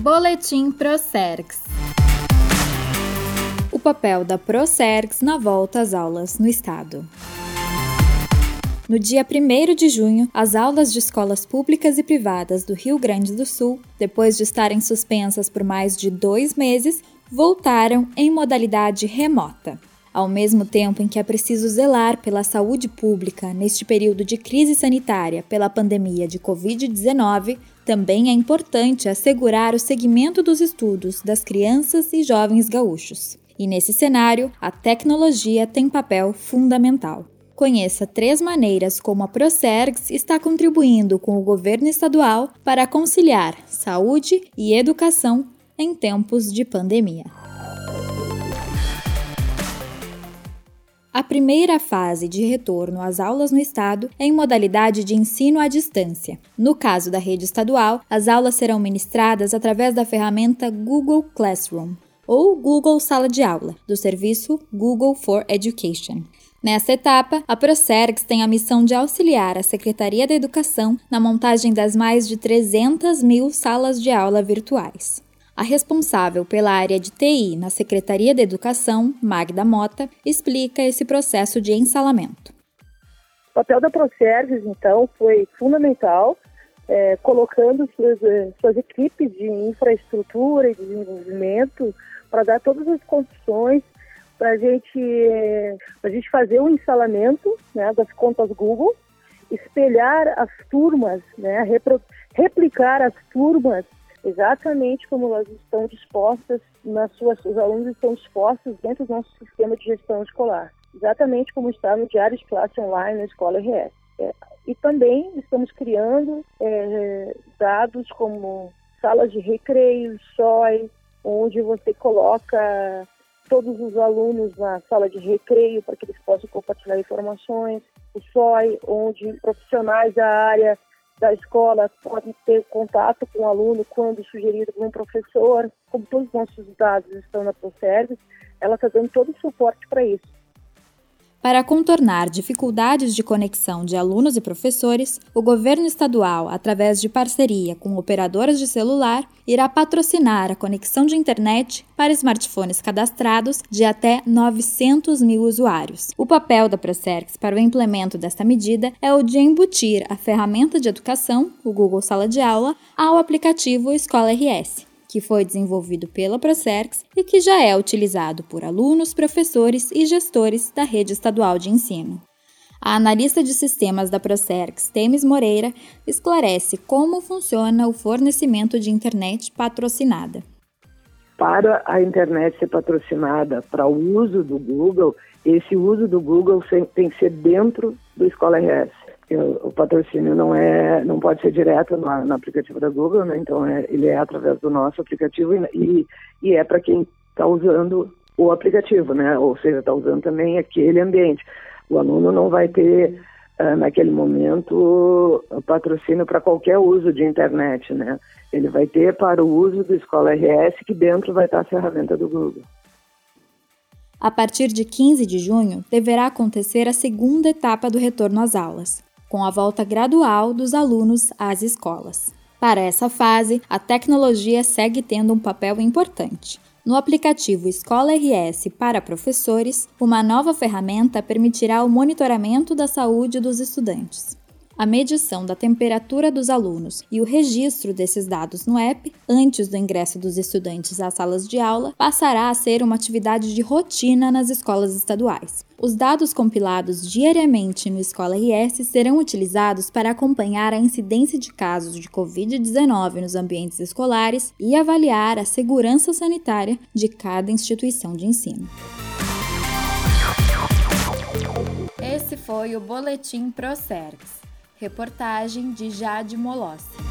Boletim Procergs. O papel da Procergs na volta às aulas no estado. No dia 1 de junho, as aulas de escolas públicas e privadas do Rio Grande do Sul, depois de estarem suspensas por mais de dois meses, voltaram em modalidade remota. Ao mesmo tempo em que é preciso zelar pela saúde pública neste período de crise sanitária pela pandemia de Covid-19, também é importante assegurar o segmento dos estudos das crianças e jovens gaúchos. E nesse cenário, a tecnologia tem papel fundamental. Conheça três maneiras como a Procergs está contribuindo com o governo estadual para conciliar saúde e educação em tempos de pandemia. A primeira fase de retorno às aulas no estado é em modalidade de ensino à distância. No caso da rede estadual, as aulas serão ministradas através da ferramenta Google Classroom ou Google Sala de Aula, do serviço Google for Education. Nessa etapa, a Procergs tem a missão de auxiliar a Secretaria da Educação na montagem das mais de 300 mil salas de aula virtuais. A responsável pela área de TI na Secretaria da Educação, Magda Mota, explica esse processo de ensalamento. O papel da Procerves, então, foi fundamental, é, colocando suas, é, suas equipes de infraestrutura e desenvolvimento para dar todas as condições para gente, a gente fazer o um ensalamento né, das contas Google, espelhar as turmas, né, replicar as turmas exatamente como elas estão dispostas nas suas, os alunos estão dispostos dentro do nosso sistema de gestão escolar, exatamente como está no diário de classe online na escola RS. É, e também estamos criando é, dados como salas de recreio, SOI, onde você coloca todos os alunos na sala de recreio para que eles possam compartilhar informações, o SOI, onde profissionais da área da escola podem ter contato com o aluno quando sugerido por um professor. Como todos os nossos dados estão na ProService, ela está dando todo o suporte para isso. Para contornar dificuldades de conexão de alunos e professores, o governo estadual, através de parceria com operadoras de celular, irá patrocinar a conexão de internet para smartphones cadastrados de até 900 mil usuários. O papel da Procerx para o implemento desta medida é o de embutir a ferramenta de educação, o Google Sala de Aula, ao aplicativo Escola RS que foi desenvolvido pela Procerx e que já é utilizado por alunos, professores e gestores da rede estadual de ensino. A analista de sistemas da Procerx, Temes Moreira, esclarece como funciona o fornecimento de internet patrocinada. Para a internet ser patrocinada para o uso do Google, esse uso do Google tem que ser dentro do Escola RS o patrocínio não é não pode ser direto no, aplicativo da Google, né? Então é, ele é através do nosso aplicativo e, e é para quem está usando o aplicativo, né? Ou seja, está usando também aquele ambiente. O aluno não vai ter uh, naquele momento patrocínio para qualquer uso de internet, né? Ele vai ter para o uso do Escola RS que dentro vai estar a ferramenta do Google. A partir de 15 de junho, deverá acontecer a segunda etapa do retorno às aulas com a volta gradual dos alunos às escolas. Para essa fase, a tecnologia segue tendo um papel importante. No aplicativo Escola RS para professores, uma nova ferramenta permitirá o monitoramento da saúde dos estudantes a medição da temperatura dos alunos e o registro desses dados no app antes do ingresso dos estudantes às salas de aula passará a ser uma atividade de rotina nas escolas estaduais. Os dados compilados diariamente no Escola RS serão utilizados para acompanhar a incidência de casos de Covid-19 nos ambientes escolares e avaliar a segurança sanitária de cada instituição de ensino. Esse foi o Boletim Procergs. Reportagem de Jade Molossi.